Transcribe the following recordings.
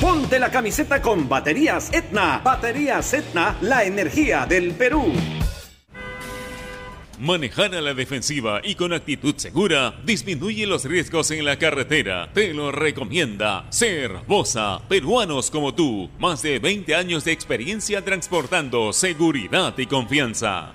Ponte la camiseta con baterías Etna. Baterías Etna, la energía del Perú. Manejar a la defensiva y con actitud segura disminuye los riesgos en la carretera. Te lo recomienda Ser Bosa, peruanos como tú. Más de 20 años de experiencia transportando seguridad y confianza.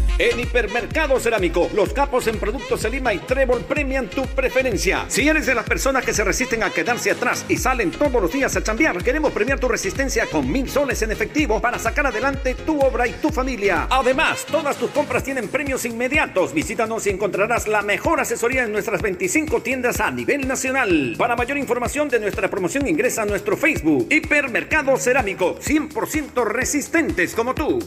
En Hipermercado Cerámico, los capos en productos Selima y Trébol premian tu preferencia. Si eres de las personas que se resisten a quedarse atrás y salen todos los días a chambear, queremos premiar tu resistencia con mil soles en efectivo para sacar adelante tu obra y tu familia. Además, todas tus compras tienen premios inmediatos. Visítanos y encontrarás la mejor asesoría en nuestras 25 tiendas a nivel nacional. Para mayor información de nuestra promoción ingresa a nuestro Facebook. Hipermercado Cerámico, 100% resistentes como tú.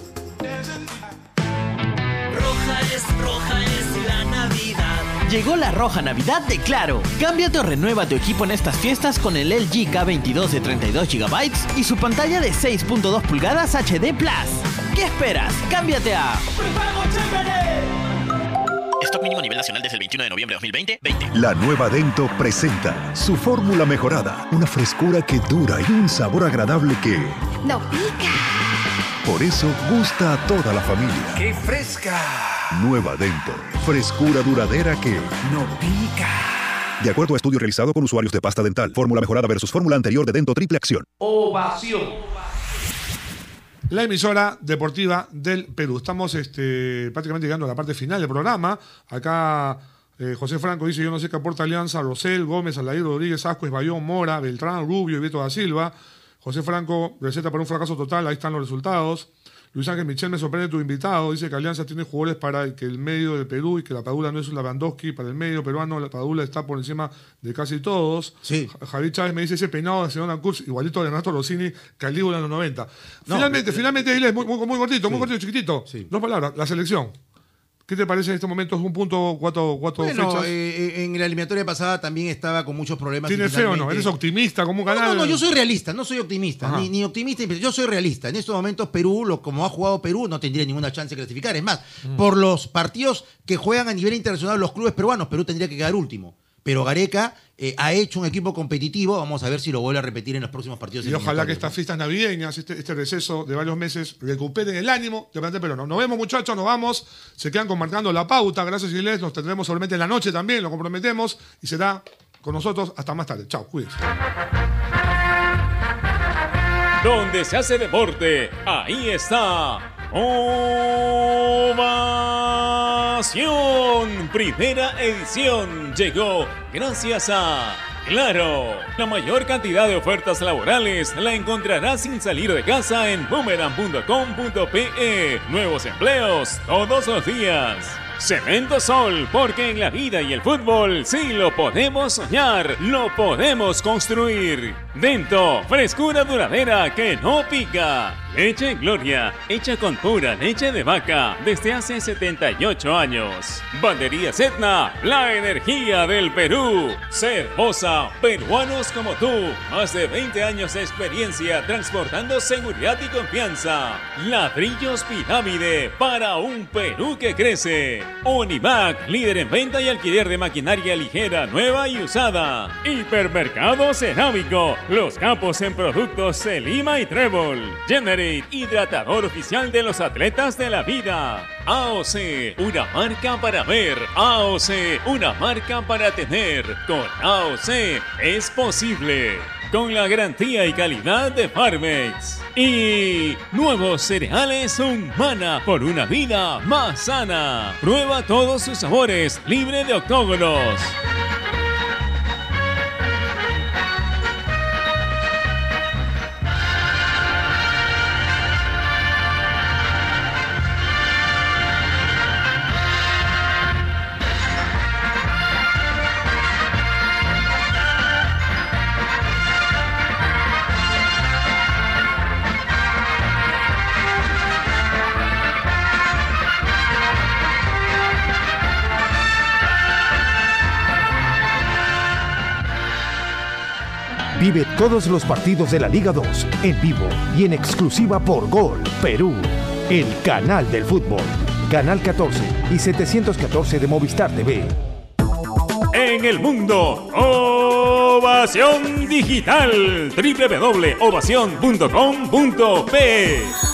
Llegó la roja Navidad de Claro. Cámbiate o renueva tu equipo en estas fiestas con el LG K22 de 32 GB y su pantalla de 6.2 pulgadas HD Plus. ¿Qué esperas? Cámbiate a Stock mínimo a nivel nacional desde el 21 de noviembre de 2020. 20. La nueva Dento presenta su fórmula mejorada. Una frescura que dura y un sabor agradable que... ¡No pica! Por eso gusta a toda la familia. ¡Qué fresca! Nueva Dento. Frescura duradera que... ¡No pica! De acuerdo a estudio realizado con usuarios de pasta dental, fórmula mejorada versus fórmula anterior de Dento Triple Acción. Ovación. La emisora deportiva del Perú. Estamos este, prácticamente llegando a la parte final del programa. Acá eh, José Franco dice: Yo no sé qué aporta Alianza, Rosel, Gómez, Alair Rodríguez, Ascuez, Bayón, Mora, Beltrán, Rubio y Beto da Silva. José Franco, receta para un fracaso total, ahí están los resultados. Luis Ángel Michel, me sorprende tu invitado. Dice que Alianza tiene jugadores para que el medio del Perú y que la Padula no es un Lavandowski para el medio peruano. La Padula está por encima de casi todos. Sí. Ja- Javier Chávez me dice ese peinado de Sedona Cruz, igualito de Renato Rossini, Calígula en los 90. finalmente, finalmente, Avilés, muy, muy, muy cortito, muy cortito, chiquitito. Dos palabras, la selección. ¿Qué te parece en este momento? Es un punto, cuatro, cuatro Bueno, fechas. eh, en la eliminatoria pasada también estaba con muchos problemas. ¿Tiene y fe o no? ¿Eres optimista como un No, canal? no, no, yo soy realista, no soy optimista, ni, ni optimista, ni- yo soy realista. En estos momentos Perú, lo, como ha jugado Perú, no tendría ninguna chance de clasificar. Es más, Mm. por los partidos que juegan a nivel internacional los clubes peruanos, Perú tendría que quedar último. Pero Gareca eh, ha hecho un equipo competitivo, vamos a ver si lo vuelve a repetir en los próximos partidos. Y ojalá que estas fiestas navideñas, este, este receso de varios meses, recuperen el ánimo de plantel peruano. Nos vemos, muchachos, nos vamos. Se quedan con marcando la pauta. Gracias, Giles. Nos tendremos solamente en la noche también, lo comprometemos. Y será con nosotros hasta más tarde. Chao, cuídense. Donde se hace deporte, ahí está. Ovación. Primera edición llegó gracias a Claro. La mayor cantidad de ofertas laborales la encontrarás sin salir de casa en boomerang.com.pe. Nuevos empleos todos los días. Cemento Sol, porque en la vida y el fútbol sí lo podemos soñar, lo podemos construir. Dento, frescura duradera que no pica. Leche Gloria, hecha con pura leche de vaca desde hace 78 años. Bandería Etna, la energía del Perú. Cervosa, peruanos como tú. Más de 20 años de experiencia transportando seguridad y confianza. Ladrillos Pirámide para un Perú que crece. Univac, líder en venta y alquiler de maquinaria ligera, nueva y usada. Hipermercado Cerámico, Los capos en productos Selima y Trébol. Generate, hidratador oficial de los atletas de la vida. AOC, una marca para ver. AOC, una marca para tener. Con AOC es posible. Con la garantía y calidad de Farmex. Y nuevos cereales humana por una vida más sana. Prueba todos sus sabores, libre de octógonos. Vive todos los partidos de la Liga 2 en vivo y en exclusiva por Gol Perú, el canal del fútbol. Canal 14 y 714 de Movistar TV. En el mundo, Ovación Digital. www.ovación.com.p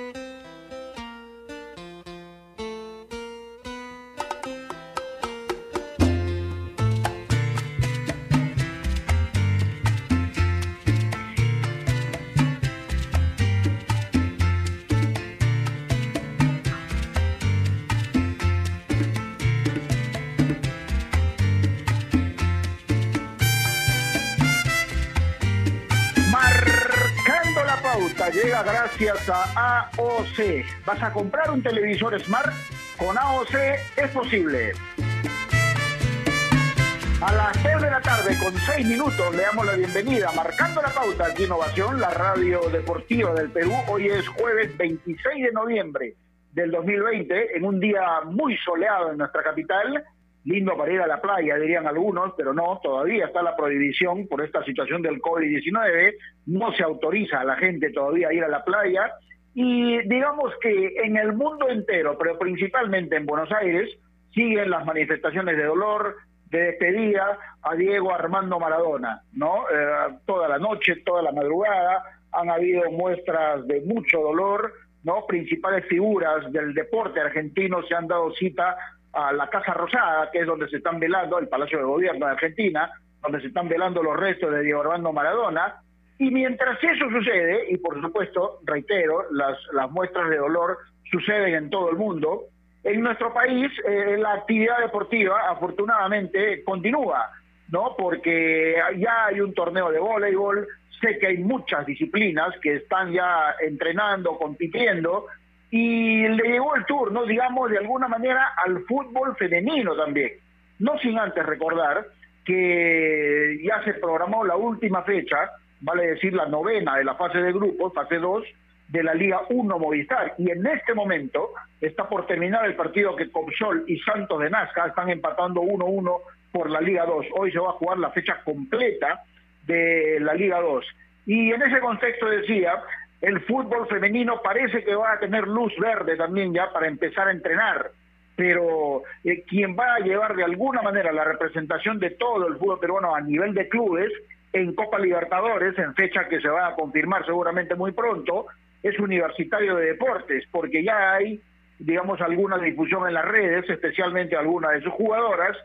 ¿Vas a comprar un televisor Smart? Con AOC es posible. A las 3 de la tarde, con 6 minutos, le damos la bienvenida. Marcando la pauta aquí Innovación, la radio deportiva del Perú. Hoy es jueves 26 de noviembre del 2020, en un día muy soleado en nuestra capital. Lindo para ir a la playa, dirían algunos, pero no, todavía está la prohibición por esta situación del COVID-19. No se autoriza a la gente todavía a ir a la playa. Y digamos que en el mundo entero, pero principalmente en Buenos Aires, siguen las manifestaciones de dolor, de despedida a Diego Armando Maradona, ¿no? Eh, toda la noche, toda la madrugada, han habido muestras de mucho dolor, ¿no? Principales figuras del deporte argentino se han dado cita a la Casa Rosada, que es donde se están velando, el Palacio de Gobierno de Argentina, donde se están velando los restos de Diego Armando Maradona. Y mientras eso sucede, y por supuesto, reitero, las, las muestras de dolor suceden en todo el mundo, en nuestro país eh, la actividad deportiva afortunadamente continúa, ¿no? Porque ya hay un torneo de voleibol, sé que hay muchas disciplinas que están ya entrenando, compitiendo, y le llegó el turno, digamos, de alguna manera al fútbol femenino también. No sin antes recordar que ya se programó la última fecha, vale decir la novena de la fase de grupos, fase 2, de la Liga 1 Movistar. Y en este momento está por terminar el partido que Copsol y Santos de Nazca están empatando 1-1 por la Liga 2. Hoy se va a jugar la fecha completa de la Liga 2. Y en ese contexto decía, el fútbol femenino parece que va a tener luz verde también ya para empezar a entrenar. Pero eh, quien va a llevar de alguna manera la representación de todo el fútbol peruano a nivel de clubes en Copa Libertadores, en fecha que se va a confirmar seguramente muy pronto, es Universitario de Deportes, porque ya hay, digamos, alguna difusión en las redes, especialmente algunas de sus jugadoras,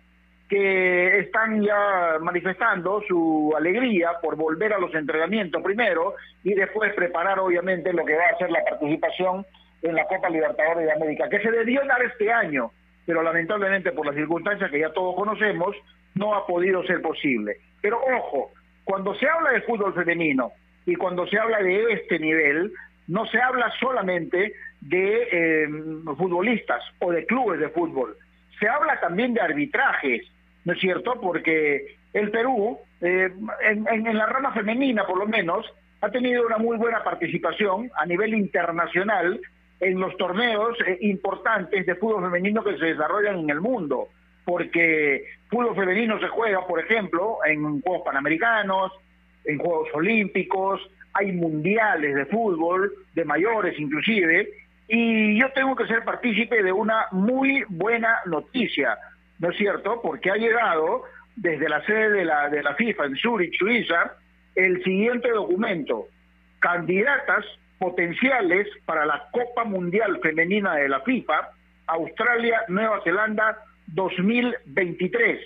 que están ya manifestando su alegría por volver a los entrenamientos primero y después preparar obviamente lo que va a ser la participación en la Copa Libertadores de América, que se debió dar este año, pero lamentablemente por las circunstancias que ya todos conocemos, no ha podido ser posible. Pero ojo, cuando se habla de fútbol femenino y cuando se habla de este nivel, no se habla solamente de eh, futbolistas o de clubes de fútbol, se habla también de arbitrajes, ¿no es cierto? Porque el Perú, eh, en, la rama femenina por lo menos, ha tenido una muy buena participación a nivel internacional en los torneos eh, importantes de fútbol femenino que se desarrollan en el mundo. Porque fútbol femenino se juega, por ejemplo, en Juegos Panamericanos, en Juegos Olímpicos, hay mundiales de fútbol, de mayores inclusive, y yo tengo que ser partícipe de una muy buena noticia, ¿no es cierto? Porque ha llegado desde la sede de la, de la FIFA en Zurich, Suiza, el siguiente documento, candidatas potenciales para la Copa Mundial Femenina de la FIFA, Australia, Nueva Zelanda 2023.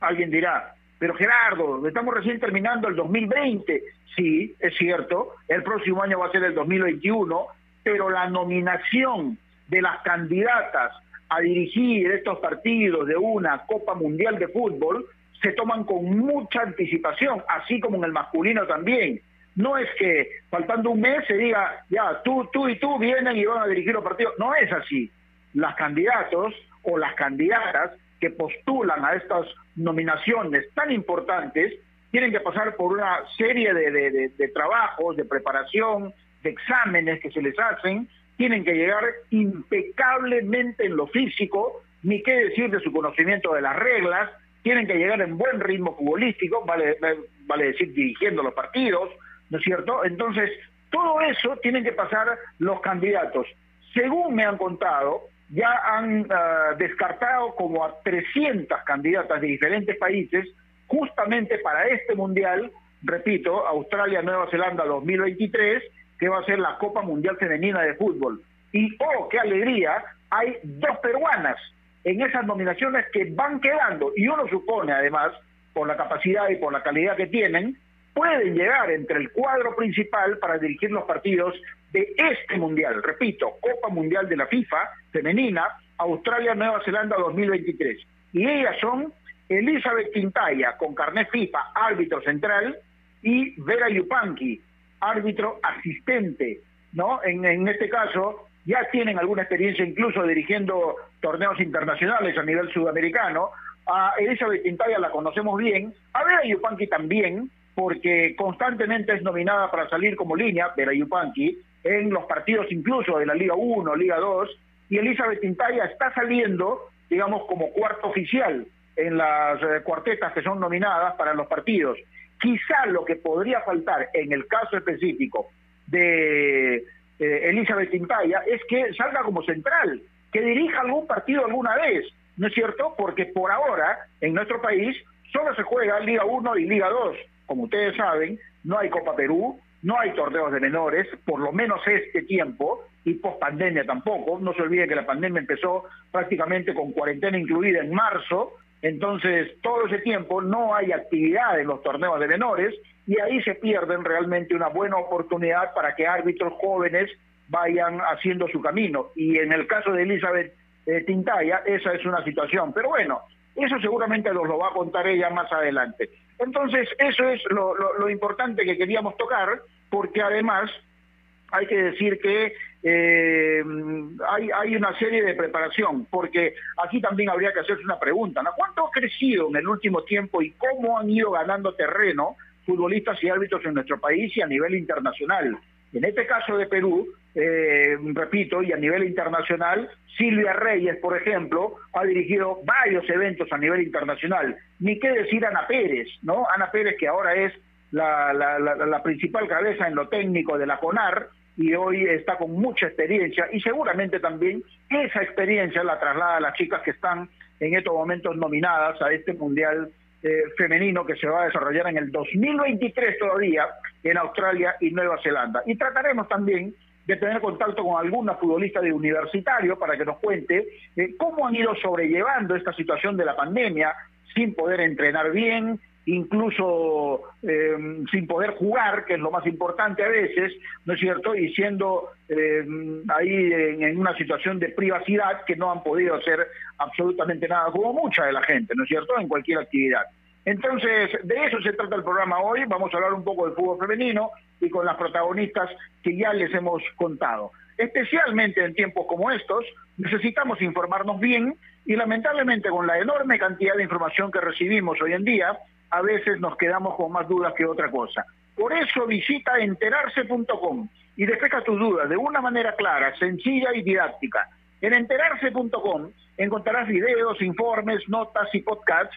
Alguien dirá, pero Gerardo, estamos recién terminando el 2020. Sí, es cierto, el próximo año va a ser el 2021, pero la nominación de las candidatas a dirigir estos partidos de una Copa Mundial de Fútbol se toman con mucha anticipación, así como en el masculino también. No es que faltando un mes se diga, ya, tú, tú y tú vienen y van a dirigir los partidos. No es así. Las candidatos o las candidatas que postulan a estas nominaciones tan importantes tienen que pasar por una serie de, trabajos, de preparación, de exámenes que se les hacen, tienen que llegar impecablemente en lo físico, ni qué decir de su conocimiento de las reglas, tienen que llegar en buen ritmo futbolístico, vale, vale decir dirigiendo los partidos, ¿no es cierto? Entonces, todo eso tienen que pasar los candidatos. Según me han contado, ya han ah, descartado como a 300 candidatas de diferentes países justamente para este mundial, repito, Australia-Nueva Zelanda 2023, que va a ser la Copa Mundial Femenina de Fútbol. Y, oh, qué alegría, hay dos peruanas en esas nominaciones que van quedando, y uno supone además, por la capacidad y por la calidad que tienen, pueden llegar entre el cuadro principal para dirigir los partidos de este mundial. Repito, Copa Mundial de la FIFA femenina, Australia-Nueva Zelanda 2023. Y ellas son Elizabeth Quintaya, con carnet FIFA, árbitro central, y Vera Yupanqui, árbitro asistente. ¿no? En, en este caso, ya tienen alguna experiencia incluso dirigiendo torneos internacionales a nivel sudamericano. A Elizabeth Quintaya la conocemos bien, a Vera Yupanqui también, porque constantemente es nominada para salir como línea, Vera Yupanqui, en los partidos incluso de la Liga 1, Liga 2, y Elizabeth Tintaya está saliendo, digamos, como cuarto oficial en las eh, cuartetas que son nominadas para los partidos. Quizá lo que podría faltar en el caso específico de eh, Elizabeth Tintaya es que salga como central, que dirija algún partido alguna vez, ¿no es cierto? Porque por ahora en nuestro país solo se juega Liga 1 y Liga 2. Como ustedes saben, no hay Copa Perú, no hay torneos de menores, por lo menos este tiempo, y post pandemia tampoco. No se olvide que la pandemia empezó prácticamente con cuarentena incluida en marzo, entonces todo ese tiempo no hay actividad en los torneos de menores y ahí se pierden realmente una buena oportunidad para que árbitros jóvenes vayan haciendo su camino. Y en el caso de Elizabeth eh, Tintaya, esa es una situación. Pero bueno, eso seguramente nos lo va a contar ella más adelante. Entonces, eso es lo, importante que queríamos tocar, porque además hay que decir que eh, hay, hay una serie de preparación, porque aquí también habría que hacerse una pregunta, ¿no? ¿Cuánto ha crecido en el último tiempo y cómo han ido ganando terreno futbolistas y árbitros en nuestro país y a nivel internacional? En este caso de Perú, eh, repito, y a nivel internacional, Silvia Reyes, por ejemplo, ha dirigido varios eventos a nivel internacional. Ni qué decir Ana Pérez, ¿no? Ana Pérez, que ahora es la, la, principal cabeza en lo técnico de la CONAR y hoy está con mucha experiencia y seguramente también esa experiencia la traslada a las chicas que están en estos momentos nominadas a este Mundial eh, femenino que se va a desarrollar en el 2023 todavía en Australia y Nueva Zelanda. Y trataremos también de tener contacto con alguna futbolista de universitario para que nos cuente eh, cómo han ido sobrellevando esta situación de la pandemia sin poder entrenar bien, incluso eh, sin poder jugar, que es lo más importante a veces, ¿no es cierto? Y siendo ahí en, en, una situación de privacidad que no han podido hacer absolutamente nada, como mucha de la gente, ¿no es cierto?, en cualquier actividad. Entonces, de eso se trata el programa hoy. Vamos a hablar un poco del fútbol femenino y con las protagonistas que ya les hemos contado. Especialmente en tiempos como estos, necesitamos informarnos bien y lamentablemente con la enorme cantidad de información que recibimos hoy en día, a veces nos quedamos con más dudas que otra cosa. Por eso visita enterarse.com y despeja tus dudas de una manera clara, sencilla y didáctica. En enterarse.com encontrarás videos, informes, notas y podcasts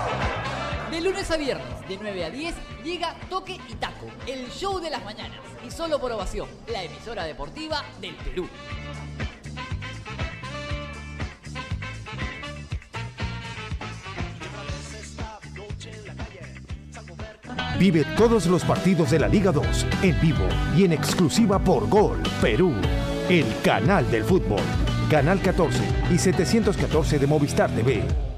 De lunes a viernes, de 9 a 10, llega Toque y Taco, el show de las mañanas. Y solo por ovación, la emisora deportiva del Perú. Vive todos los partidos de la Liga 2 en vivo y en exclusiva por Gol Perú, el canal del fútbol. Canal 14 y 714 de Movistar TV.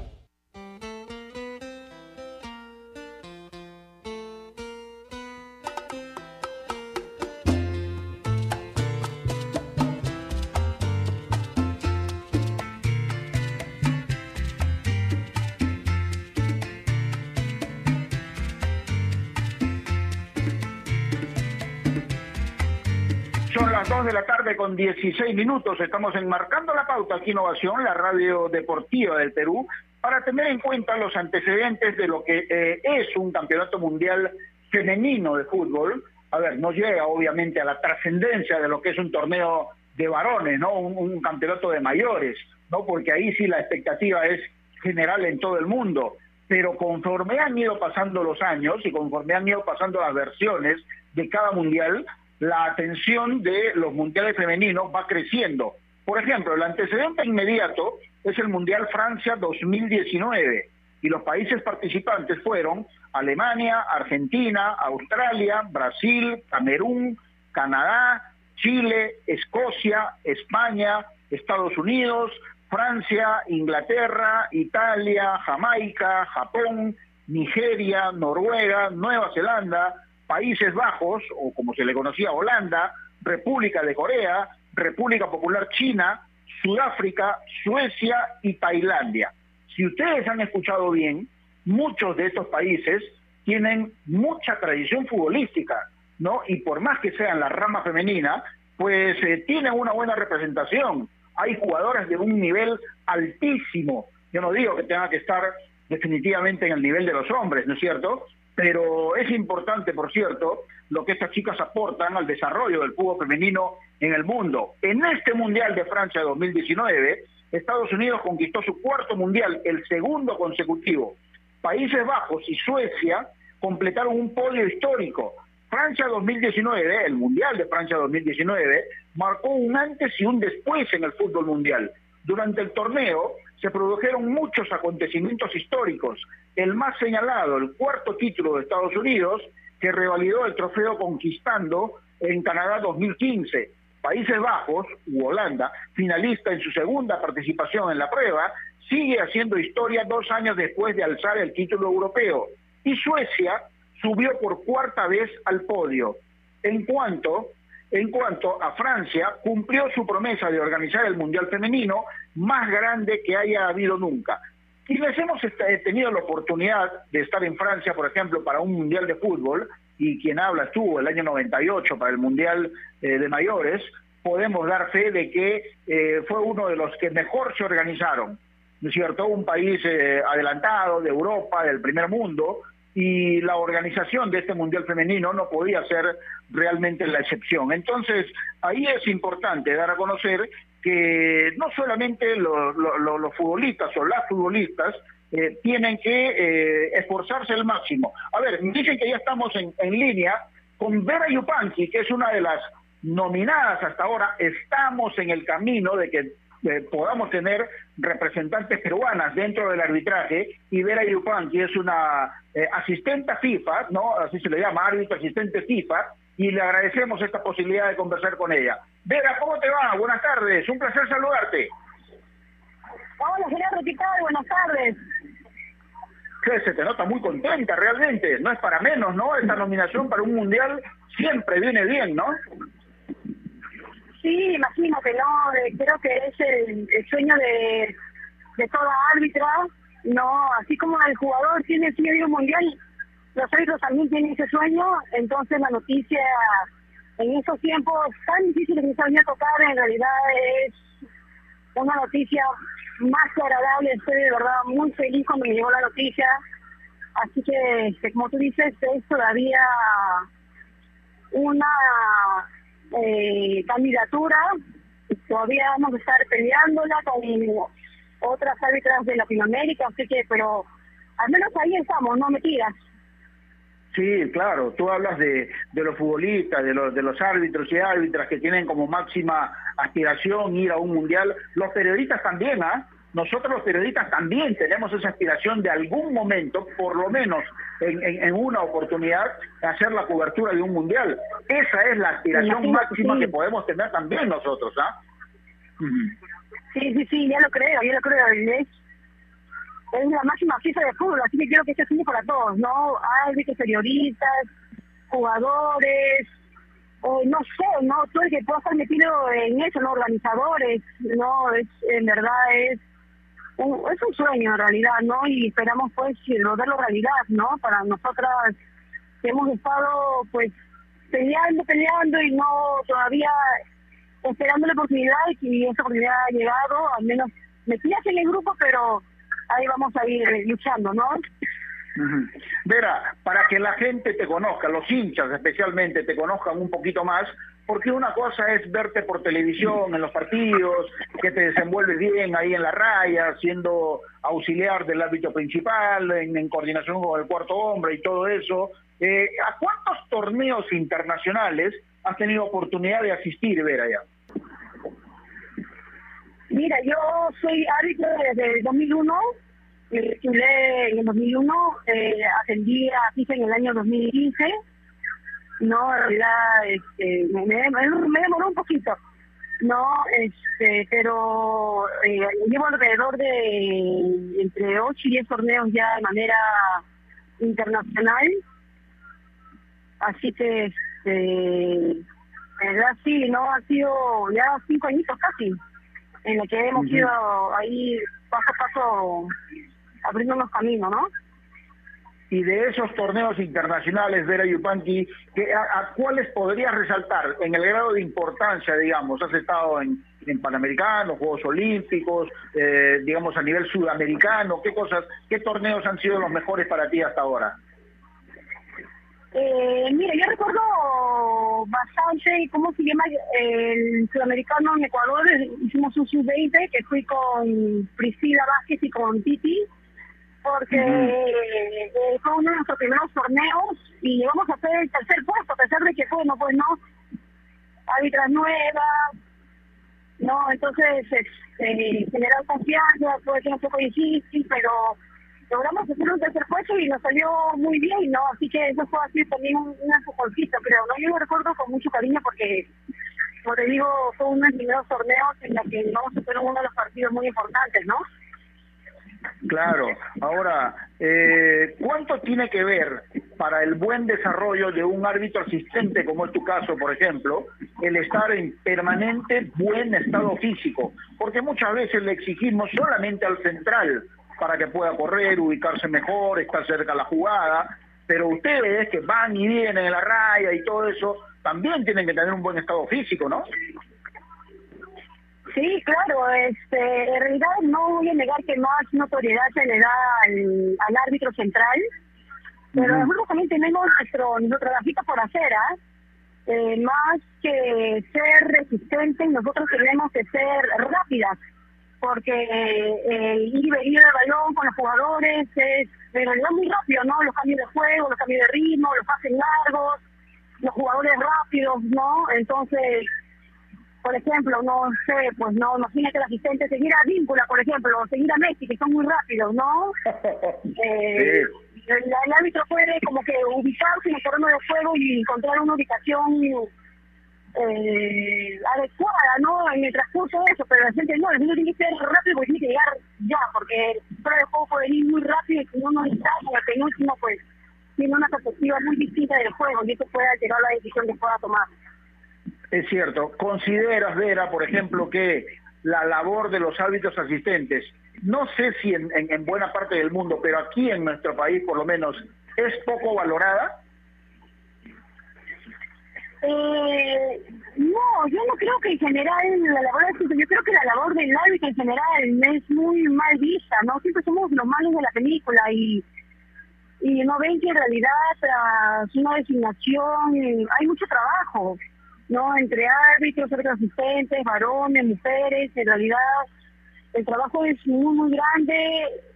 Son las 2 de la tarde con 16 minutos. Estamos enmarcando la pauta aquí Innovación, la radio deportiva del Perú, para tener en cuenta los antecedentes de lo que eh, es un campeonato mundial femenino de fútbol. A ver, no llega obviamente a la trascendencia de lo que es un torneo de varones, ¿no? Un, un campeonato de mayores, ¿no? Porque ahí sí la expectativa es general en todo el mundo. Pero conforme han ido pasando los años y conforme han ido pasando las versiones de cada mundial, la atención de los mundiales femeninos va creciendo. Por ejemplo, el antecedente inmediato es el Mundial Francia 2019 y los países participantes fueron Alemania, Argentina, Australia, Brasil, Camerún, Canadá, Chile, Escocia, España, Estados Unidos, Francia, Inglaterra, Italia, Jamaica, Japón, Nigeria, Noruega, Nueva Zelanda, Países Bajos, o como se le conocía Holanda, República de Corea, República Popular China, Sudáfrica, Suecia y Tailandia. Si ustedes han escuchado bien, muchos de estos países tienen mucha tradición futbolística, ¿no? Y por más que sean la rama femenina, pues eh, tienen una buena representación. Hay jugadoras de un nivel altísimo. Yo no digo que tenga que estar definitivamente en el nivel de los hombres, ¿no es cierto? Pero es importante, por cierto, lo que estas chicas aportan al desarrollo del fútbol femenino en el mundo. En este Mundial de Francia 2019, Estados Unidos conquistó su cuarto Mundial, el segundo consecutivo. Países Bajos y Suecia completaron un podio histórico. Francia 2019, el Mundial de Francia 2019, marcó un antes y un después en el fútbol mundial. Durante el torneo se produjeron muchos acontecimientos históricos. El más señalado, el cuarto título de Estados Unidos, que revalidó el trofeo conquistando en Canadá 2015. Países Bajos, u Holanda, finalista en su segunda participación en la prueba, sigue haciendo historia dos años después de alzar el título europeo. Y Suecia subió por cuarta vez al podio. En cuanto en cuanto a Francia, cumplió su promesa de organizar el Mundial Femenino más grande que haya habido nunca. Quienes hemos tenido la oportunidad de estar en Francia, por ejemplo, para un Mundial de Fútbol, y quien habla estuvo el año 98 para el Mundial eh, de Mayores, podemos dar fe de que eh, fue uno de los que mejor se organizaron, ¿no es cierto? Un país eh, adelantado de Europa, del primer mundo, y la organización de este Mundial Femenino no podía ser realmente la excepción. Entonces, ahí es importante dar a conocer que no solamente los, los, futbolistas o las futbolistas eh, tienen que eh, esforzarse al máximo. A ver, dicen que ya estamos en, en línea con Vera Yupanqui, que es una de las nominadas hasta ahora. Estamos en el camino de que eh, podamos tener representantes peruanas dentro del arbitraje y Vera Yupanqui es una eh, asistente FIFA, ¿no? Así se le llama, árbitro asistente FIFA, y le agradecemos esta posibilidad de conversar con ella. Vera, ¿cómo te va? Buenas tardes, un placer saludarte. Hola Gerardo, ¿qué tal? Buenas tardes. Que se te nota muy contenta realmente, no es para menos, ¿no? Esta nominación para un mundial siempre viene bien, ¿no? Sí, imagínate, ¿no? Eh, creo que es el, sueño de, de toda árbitra, ¿no? Así como el jugador tiene el sueño de un mundial, los árbitros también tienen ese sueño, entonces la noticia en esos tiempos tan difíciles que se a tocar, en realidad es una noticia más que agradable. Estoy de verdad muy feliz cuando me llegó la noticia. Así que, que como tú dices, es todavía una eh, candidatura. Todavía vamos a estar peleándola con otras árbitras de Latinoamérica, así que, pero al menos ahí estamos, no me tiras. Sí, claro, tú hablas de, de los futbolistas, de los, de los árbitros y árbitras que tienen como máxima aspiración ir a un mundial. Los periodistas también, ¿ah? Nosotros los periodistas también tenemos esa aspiración de algún momento, por lo menos en, en, en una oportunidad, hacer la cobertura de un mundial. Esa es la aspiración Imagínate, máxima sí. que podemos tener también nosotros, ¿ah? Sí, sí, sí, ya lo creo, ya lo creo. Es, es la máxima fiesta de fútbol, así que quiero que este sueño para todos, ¿no? Árbitros, periodistas, jugadores, o no sé, ¿no? Todo el que pueda estar metido en eso, ¿no? Organizadores, ¿no? Es, en verdad es es un sueño en realidad, ¿no? Y esperamos pues lograrlo realidad, ¿no? Para nosotras que hemos estado pues peleando, peleando y no todavía esperando la oportunidad y esa oportunidad ha llegado, al menos metidas en el grupo, pero ahí vamos a ir eh, luchando, ¿no? Vera, para que la gente te conozca, los hinchas especialmente te conozcan un poquito más, porque una cosa es verte por televisión en los partidos, que te desenvuelves bien ahí en la raya, siendo auxiliar del árbitro principal, en, coordinación con el cuarto hombre y todo eso. Eh, ¿A cuántos torneos internacionales has tenido oportunidad de asistir, Vera, ya? Mira, yo soy árbitro desde el 2001, me titulé en el 2001, eh, atendí a FIFA en el año 2015. No, en realidad, este, me, me, me demoró un poquito. No, este, pero eh, llevo alrededor de entre 8 y 10 torneos ya de manera internacional. Así que, este, en verdad sí, no ha sido ya cinco añitos casi en el que hemos ido ahí paso a paso abriendo los caminos, ¿no? Y de esos torneos internacionales, Vera Yupanqui, que a, cuáles podrías resaltar en el grado de importancia, digamos? Has estado en, en Panamericanos, Juegos Olímpicos, eh, digamos a nivel sudamericano, ¿qué cosas, qué torneos han sido los mejores para ti hasta ahora? Eh, mira, yo recuerdo bastante, ¿cómo se llama? El sudamericano en Ecuador, eh, hicimos un sub-20 que fui con Priscila Vázquez y con Titi, porque eh, fue uno de nuestros primeros torneos y llegamos a hacer el tercer puesto, a pesar de que, bueno, pues no, árbitras nuevas, no, entonces este, generar confianza, puede ser un poco difícil, pero logramos hacer un tercer puesto y nos salió muy bien, ¿no? Así que eso fue así también un, una soporcita, pero no yo lo recuerdo con mucho cariño porque, como te digo, fue uno de los primeros torneos en los que vamos a hacer uno de los partidos muy importantes, ¿no? Claro, ahora, eh, ¿cuánto tiene que ver para el buen desarrollo de un árbitro asistente, como es tu caso, por ejemplo, el estar en permanente buen estado físico? Porque muchas veces le exigimos solamente al central para que pueda correr, ubicarse mejor, estar cerca de la jugada, pero ustedes que van y vienen en la raya y todo eso, también tienen que tener un buen estado físico, ¿no? Sí, claro, este, en realidad no voy a negar que más notoriedad se le da al, al árbitro central, Pero nosotros también tenemos nuestro, nuestra trabajito por hacer, ¿ah? Eh, más que ser resistentes, nosotros tenemos que ser rápidas, porque eh, el ir y venir del balón con los jugadores es en realidad muy rápido, ¿no? Los cambios de juego, los cambios de ritmo, los pases largos, los jugadores rápidos, ¿no? Entonces, por ejemplo, no sé, pues no, no que el asistente seguir a Víncula, por ejemplo, o seguir a Messi, que son muy rápidos, ¿no? Eh, el, el árbitro puede como que ubicarse en el terreno de juego y encontrar una ubicación eh, adecuada, ¿no? En el transcurso de eso, pero la gente no, el niño tiene que ser rápido porque tiene que llegar ya, porque el fuera de juego puede ir muy rápido y si uno está en el penúltimo, pues tiene una perspectiva muy distinta del juego y eso puede alterar la decisión que pueda tomar. Es cierto. ¿Consideras, Vera, por ejemplo, que la labor de los árbitros asistentes, no sé si en, en- en buena parte del mundo, pero aquí en nuestro país por lo menos, es poco valorada? Eh, no, yo no creo que en general la labor del yo creo que la labor del árbitro en general es muy mal vista, ¿no? Siempre somos los malos de la película y y no ven que en realidad tras una designación hay mucho trabajo, ¿no? Entre árbitros, árbitros asistentes, varones, mujeres, en realidad el trabajo es muy, muy grande,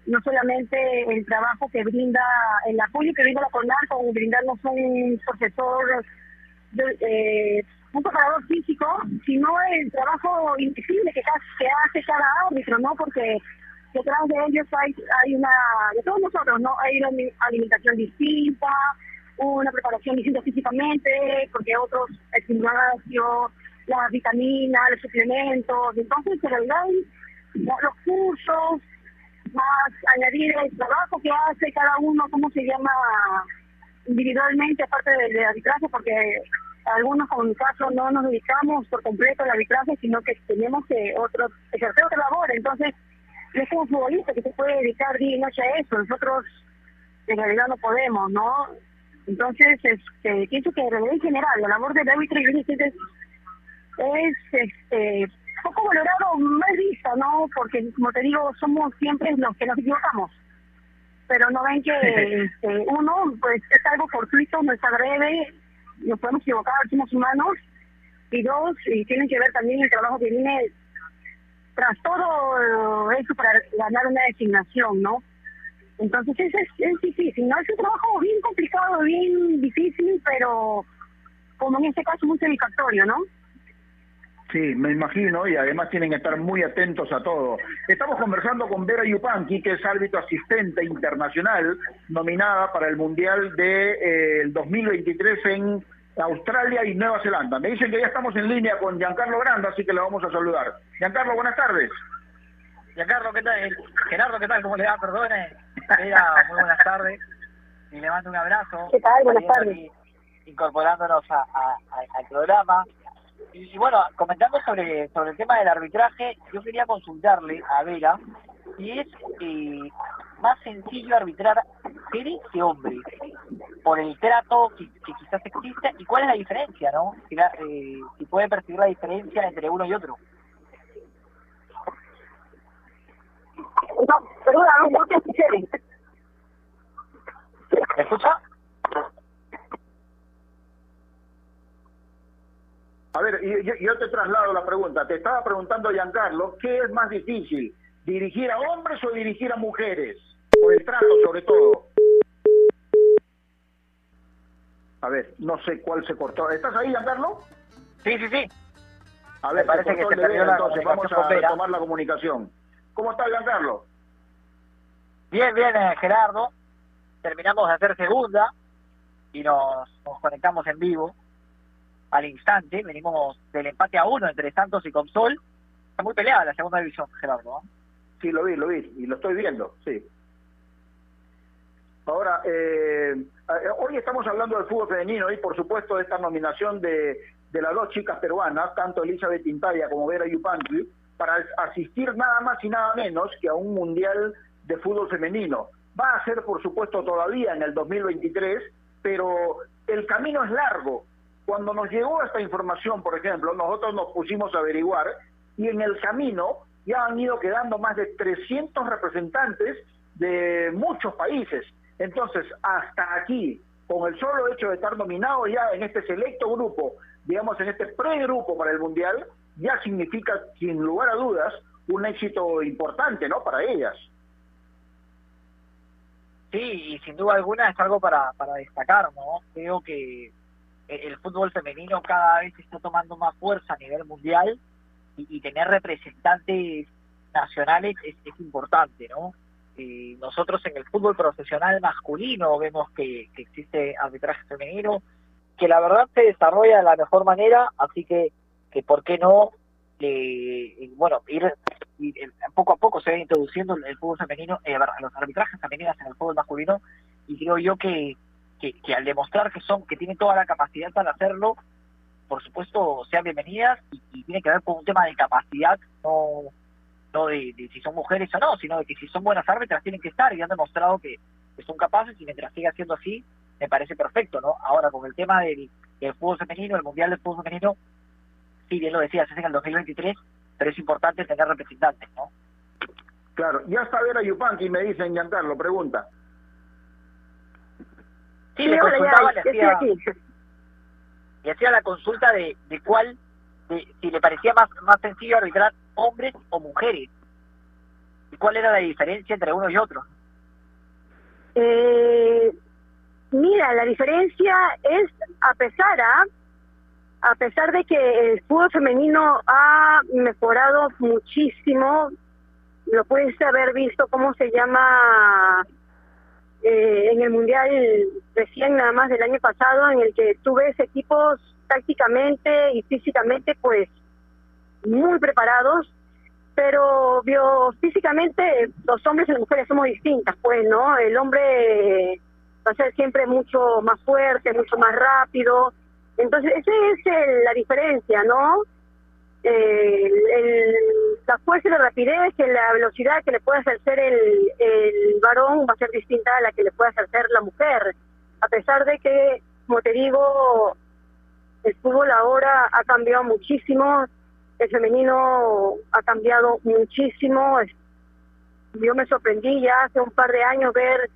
no solamente el trabajo que brinda, el apoyo que brinda la CONAR con brindarnos un profesor, eh, un preparador físico, sino el trabajo invisible que, que hace cada árbitro, ¿no? Porque detrás de ellos hay, hay una, de todos nosotros, ¿no? Hay una ali- alimentación distinta, una preparación distinta físicamente, porque otros, el gimnasio, las vitaminas, los suplementos, entonces en realidad ya los cursos, más añadir el trabajo que hace cada uno, ¿cómo se llama? individualmente, aparte del, del arbitraje, porque algunos, mi caso, no nos dedicamos por completo al arbitraje, sino que tenemos que otros ejercer otra labor. Entonces, no es como un futbolista que se puede dedicar día y noche a eso. Nosotros, en realidad, no podemos, ¿no? Entonces, este, pienso que en general, la labor y el asistente es, es este, poco valorado, mal visto, ¿no? Porque, como te digo, somos siempre los que nos equivocamos pero no ven que este, uno, pues es algo fortuito, no está breve, nos podemos equivocar, somos humanos, y dos, y tienen que ver también el trabajo que viene tras todo eso para ganar una designación, ¿no? Entonces es, es, es difícil, ¿no? Es un trabajo bien complicado, bien difícil, pero como en este caso muy satisfactorio, ¿no? Sí, me imagino, y además tienen que estar muy atentos a todo. Estamos conversando con Vera Yupanqui, que es árbitro asistente internacional, nominada para el Mundial de, eh, el 2023 en Australia y Nueva Zelanda. Me dicen que ya estamos en línea con Giancarlo Granda, así que le vamos a saludar. Giancarlo, buenas tardes. Giancarlo, ¿qué tal? Gerardo, ¿qué tal? ¿Cómo le va? Perdone. Vera, muy buenas tardes. Y le mando un abrazo. ¿Qué tal? Buenas tardes. aquí, Incorporándonos a, a- a- al programa. Y, y bueno, comentando sobre, sobre el tema del arbitraje, yo quería consultarle a Vera si es eh, más sencillo arbitrar mujeres que hombres, por el trato que, que quizás existe, y cuál es la diferencia, ¿no? Si, la- eh, si puede percibir la diferencia entre uno y otro. No, perdona, no, no te escuché. ¿Me escucha? A ver, yo, yo te traslado la pregunta. Te estaba preguntando, Giancarlo, ¿qué es más difícil? ¿Dirigir a hombres o dirigir a mujeres? Por el trato, sobre todo. A ver, no sé cuál se cortó. ¿Estás ahí, Giancarlo? Sí, sí, sí. A ver, Me parece se que se perdió la entonces vamos a retomar la comunicación. ¿Cómo está, Giancarlo? Bien, bien, eh, Gerardo. Terminamos de hacer segunda y nos, nos conectamos en vivo al instante. Venimos del empate a uno entre Santos y Comsol. Está muy peleada la segunda división, Gerardo. Sí, lo vi, lo vi, y lo estoy viendo, sí. Ahora, eh, eh, hoy estamos hablando del fútbol femenino y por supuesto de esta nominación de, de las dos chicas peruanas, tanto Elizabeth Intaya como Vera Yupanqui, para asistir nada más y nada menos que a un mundial de fútbol femenino. Va a ser, por supuesto, todavía en el 2023, pero el camino es largo. Cuando nos llegó esta información, por ejemplo, nosotros nos pusimos a averiguar y en el camino ya han ido quedando más de 300 representantes de muchos países. Entonces, hasta aquí, con el solo hecho de estar nominado ya en este selecto grupo, digamos en este pregrupo para el Mundial, ya significa, sin lugar a dudas, un éxito importante, ¿no? Para ellas. Sí, y sin duda alguna es algo para, para destacar, ¿no? Creo que el fútbol femenino cada vez está tomando más fuerza a nivel mundial y, y tener representantes nacionales es, es importante, ¿no? Eh, nosotros en el fútbol profesional masculino vemos que, que existe arbitraje femenino, que la verdad se desarrolla de la mejor manera, así que, que ¿por qué no? Eh, bueno, ir, ir, eh, poco a poco se va introduciendo el, fútbol femenino, eh, los arbitrajes femeninos en el fútbol masculino, y creo yo que, que, al demostrar que son, que tienen toda la capacidad para hacerlo, por supuesto sean bienvenidas y, y tiene que ver con un tema de capacidad, no no de, de, si son mujeres o no, sino de que si son buenas árbitras tienen que estar y han demostrado que, que son capaces y mientras siga siendo así, me parece perfecto, ¿no? Ahora, con el tema del, del fútbol femenino, el Mundial del Fútbol Femenino, sí, bien lo decías, es en el 2023, pero es importante tener representantes, ¿no? Claro, ya está Vera Yupanqui, me dicen, Giancarlo, pregunta. Sí, le consultaba, le hacía, le hacía la consulta de, de cuál, de, si le parecía más, más sencillo arbitrar hombres o mujeres. ¿Y cuál era la diferencia entre uno y otro? Eh, mira, la diferencia es a pesar a, a pesar de que el fútbol femenino ha mejorado muchísimo, lo puedes haber visto cómo se llama eh, en el mundial recién nada más del año pasado, en el que tú ves equipos tácticamente y físicamente pues muy preparados, pero biofísicamente los hombres y las mujeres somos distintas, pues, ¿no? El hombre va a ser siempre mucho más fuerte, mucho más rápido. Entonces, esa es el, la diferencia, ¿no? Eh, el, la fuerza y la rapidez, que la velocidad que le puede ejercer el, el varón va a ser distinta a la que le puede ejercer la mujer. A pesar de que, como te digo, el fútbol ahora ha cambiado muchísimo, el femenino ha cambiado muchísimo. Yo me sorprendí ya hace un par de años ver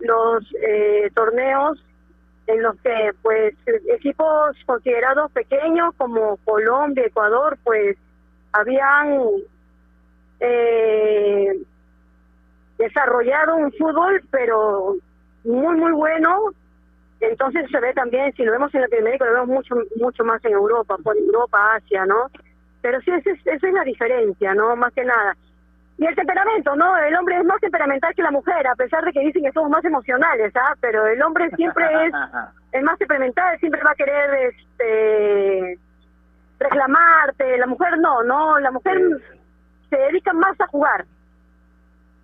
los eh, torneos en los que pues equipos considerados pequeños como Colombia, Ecuador, pues habían eh, desarrollado un fútbol pero muy muy bueno. Entonces se ve también si lo vemos en Latinoamérica lo vemos mucho mucho más en Europa por Europa Asia no pero sí esa es, esa es la diferencia no más que nada y el temperamento, ¿no? El hombre es más temperamental que la mujer, a pesar de que dicen que somos más emocionales, ¿ah? Pero el hombre siempre es, es más temperamental, siempre va a querer este reclamarte, la mujer no, ¿no? La mujer se dedica más a jugar,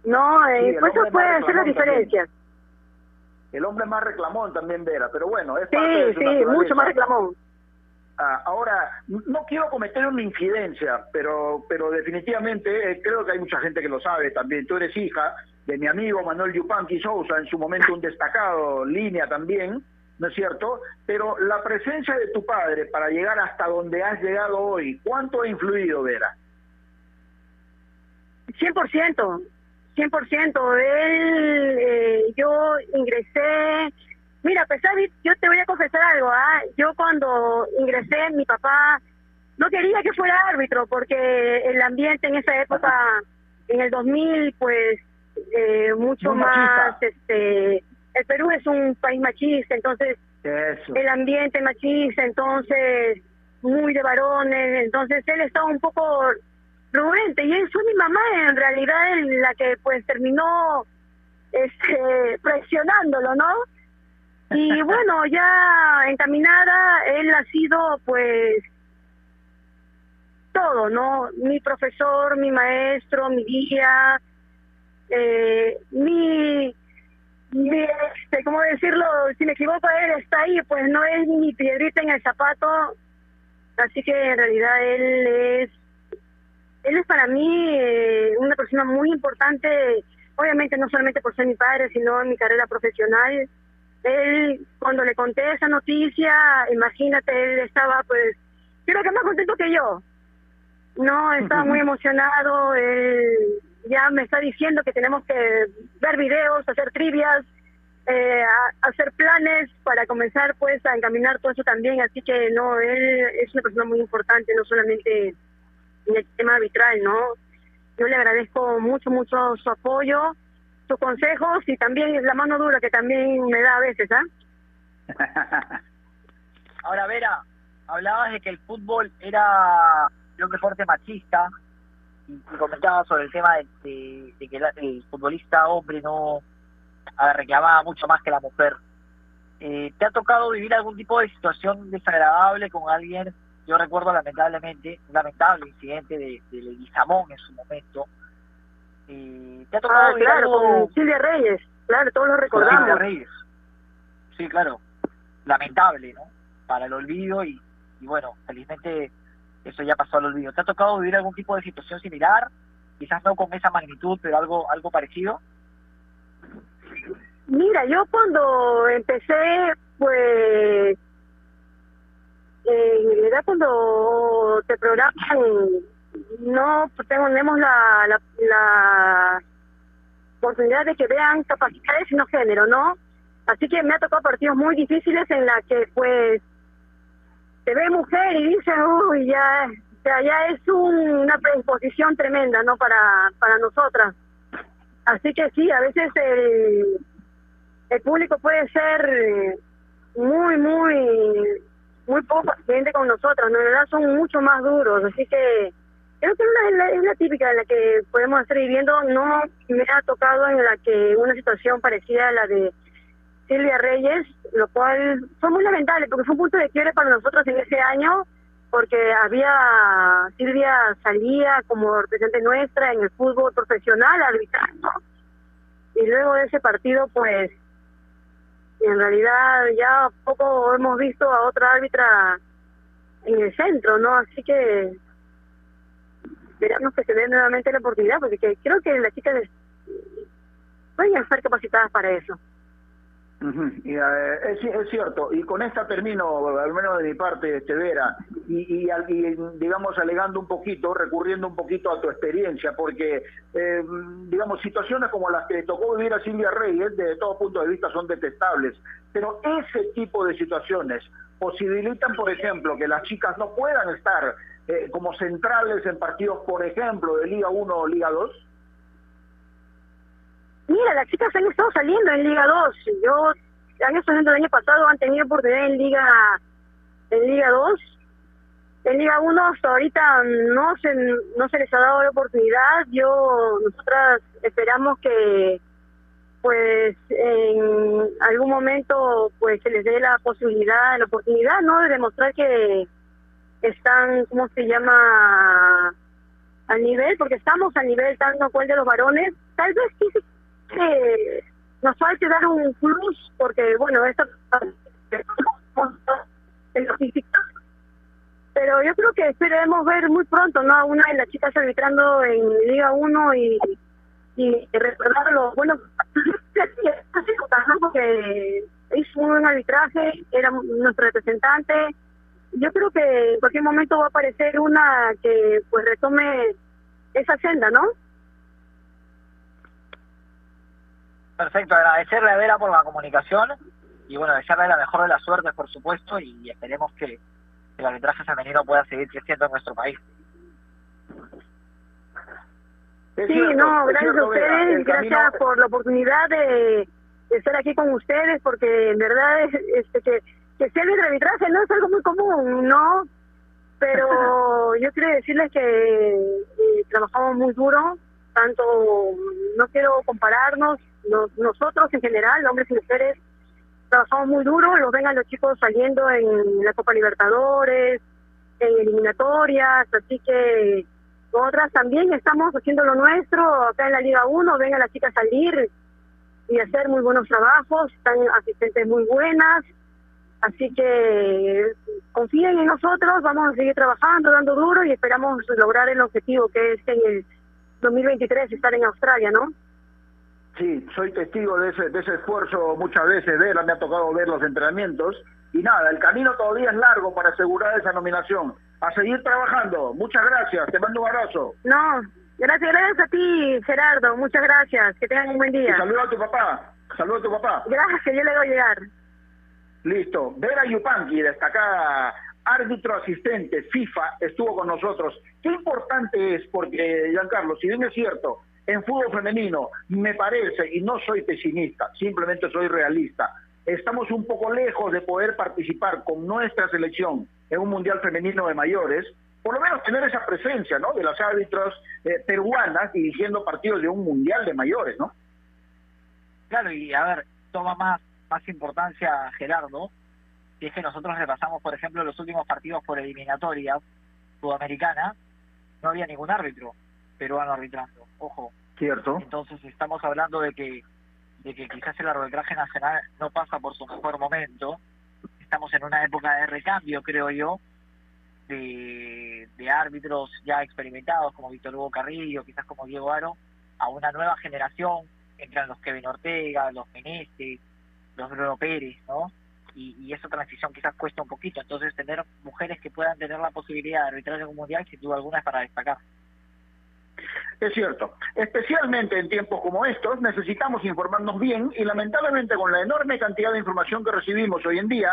¿no? Sí, y por eso puede ser la diferencia. El hombre es más reclamón también, Vera, pero bueno, es Sí, sí, mucho más reclamón. Ah, ahora, no quiero cometer una infidencia, pero, pero definitivamente eh, creo que hay mucha gente que lo sabe también. Tú eres hija de mi amigo Manuel Yupanqui Sousa, en su momento un destacado línea también, ¿no es cierto? Pero la presencia de tu padre para llegar hasta donde has llegado hoy, ¿cuánto ha influido, Vera? 100%, 100%. Él, eh, yo ingresé Mira, pesar de, yo te voy a confesar algo, ¿ah? Yo cuando ingresé, mi papá no quería que fuera árbitro porque el ambiente en esa época, en el 2000, pues eh, mucho Muy más, machista. este, el Perú es un país machista, entonces Eso. el ambiente machista, entonces muy de varones, entonces él estaba un poco prudente y él fue mi mamá en realidad en la que pues terminó este presionándolo, ¿no? Y bueno, ya encaminada, él ha sido pues todo, ¿no? Mi profesor, mi maestro, mi guía, eh, mi, mi, este, ¿cómo decirlo? Si me equivoco, él está ahí, pues no es mi piedrita en el zapato, así que en realidad él es, él es para mí eh, una persona muy importante, obviamente no solamente por ser mi padre, sino en mi carrera profesional él cuando le conté esa noticia, imagínate, él estaba pues, creo que más contento que yo. No, estaba muy emocionado, él ya me está diciendo que tenemos que ver videos, hacer trivias, eh, a- hacer planes para comenzar pues a encaminar todo eso también. Así que no, él es una persona muy importante, no solamente en el tema arbitral, ¿no? Yo le agradezco mucho, mucho su apoyo, sus consejos y también la mano dura que también me da a veces, ¿ah? Ahora, Vera, hablabas de que el fútbol era un deporte machista y, y comentabas sobre el tema de, que el futbolista hombre no ah, reclamaba mucho más que la mujer. Eh, ¿Te ha tocado vivir algún tipo de situación desagradable con alguien? Yo recuerdo lamentablemente un lamentable incidente de, de en su momento. Eh, ¿Te ha tocado Ah, claro, algo- con Silvia Reyes, claro, todos lo recordamos. Silvia Reyes. Sí, claro. Lamentable, ¿no? Para el olvido y, y bueno, felizmente eso ya pasó al olvido. ¿Te ha tocado vivir algún tipo de situación similar? Quizás no con esa magnitud, pero algo algo parecido. Mira, yo cuando empecé, pues, en realidad cuando te programan, no tenemos la, la, la oportunidad de que vean capacidades no género, ¿no? Así que me ha tocado partidos muy difíciles en la que, pues, te ve mujer y dices, uy, ya, ya, ya es un- una predisposición tremenda, ¿no? Para, para nosotras. Así que sí, a veces el, el público puede ser muy, muy, muy poco paciente con nosotros, ¿no? en verdad son mucho más duros, así que creo que es la, es la típica en la que podemos estar viviendo, no me ha tocado en la que una situación parecida a la de Silvia Reyes, lo cual fue muy lamentable porque fue un punto de quiebre para nosotros en ese año, porque había, Silvia salía como representante nuestra en el fútbol profesional arbitrando, y luego de ese partido pues en realidad ya poco hemos visto a otra árbitra en el centro, ¿no? Así que esperamos que se dé nuevamente la oportunidad, porque que- creo que las chicas pueden estar capacitadas para eso. Ujú, y, eh, es, cierto, y con esta termino, al menos de mi parte, este, Vera, y, y, y, digamos alegando un poquito, recurriendo un poquito a tu experiencia, porque eh, digamos situaciones como las que tocó vivir a Silvia Reyes, desde todo punto de vista son detestables, pero ese tipo de situaciones posibilitan, por ejemplo, que las chicas no puedan estar eh, como centrales en partidos, por ejemplo, de Liga 1 o Liga 2. Mira, las chicas han estado saliendo en Liga 2. Yo, años saliendo el año pasado, han tenido oportunidad en Liga en Liga 2. En Liga 1 hasta ahorita no se, no se les ha dado la oportunidad. Yo, nosotras esperamos que pues en algún momento pues se les dé la posibilidad, la oportunidad, ¿no? De demostrar que están, ¿cómo se llama? Al nivel, porque estamos al nivel tanto cual de los varones. Tal vez sí que nos falte dar un plus porque bueno esto pero yo creo que esperemos ver muy pronto no a una de las chicas arbitrando en Liga 1 y y recordar los buenos ¿no? porque hizo un arbitraje era nuestro representante yo creo que en cualquier momento va a aparecer una que pues retome esa senda no Perfecto, agradecerle a Vera por la comunicación y bueno, desearle la mejor de las suertes, por supuesto, y esperemos que el arbitraje femenino pueda seguir creciendo en nuestro país. Sí, cierto, no, gracias a cierto, ustedes, gracias camino- por la oportunidad de, de estar aquí con ustedes, porque en verdad es, este, que, que sea el arbitraje no es algo muy común, ¿no? Pero yo quiero decirles que eh, trabajamos muy duro, tanto, no quiero compararnos, nos- nosotros en general, hombres y mujeres, trabajamos muy duro, los ven a los chicos saliendo en la Copa Libertadores, en eliminatorias, así que nosotras también estamos haciendo lo nuestro acá en la Liga 1, ven a las chicas salir y hacer muy buenos trabajos, están asistentes muy buenas, así que confíen en nosotros, vamos a seguir trabajando, dando duro y esperamos lograr el objetivo que es en el 2023 estar en Australia, ¿no? Sí, soy testigo de ese, de ese esfuerzo muchas veces, Vera, me ha tocado ver los entrenamientos. Y nada, el camino todavía es largo para asegurar esa nominación. A seguir trabajando. Muchas gracias, te mando un abrazo. No, gracias, gracias a ti, Gerardo, muchas gracias, que tengan un buen día. saludo a tu papá. Saludos a tu papá. Gracias, yo le voy a llegar. Listo. Vera Yupanqui, destacada árbitro asistente FIFA, estuvo con nosotros. Qué importante es, porque, Giancarlo, si bien es cierto, en fútbol femenino me parece, y no soy pesimista, simplemente soy realista, estamos un poco lejos de poder participar con nuestra selección en un mundial femenino de mayores, por lo menos tener esa presencia, ¿no? De las árbitros eh, peruanas dirigiendo partidos de un mundial de mayores, ¿no? Claro, y a ver, toma más, más importancia Gerardo, si es que nosotros repasamos, por ejemplo, los últimos partidos por eliminatoria sudamericana, no había ningún árbitro peruano arbitrando, ojo. Cierto. Entonces estamos hablando de que de que quizás el arbitraje nacional no pasa por su mejor momento. Estamos en una época de recambio, creo yo, de, de árbitros ya experimentados como Víctor Hugo Carrillo, quizás como Diego Aro, a una nueva generación, entran los Kevin Ortega, los Meneses, los Pérez, ¿no? Y, y, esa transición quizás cuesta un poquito. Entonces, tener mujeres que puedan tener la posibilidad de arbitrar en un mundial, sin duda alguna, es para destacar. Es cierto, especialmente en tiempos como estos necesitamos informarnos bien y lamentablemente con la enorme cantidad de información que recibimos hoy en día,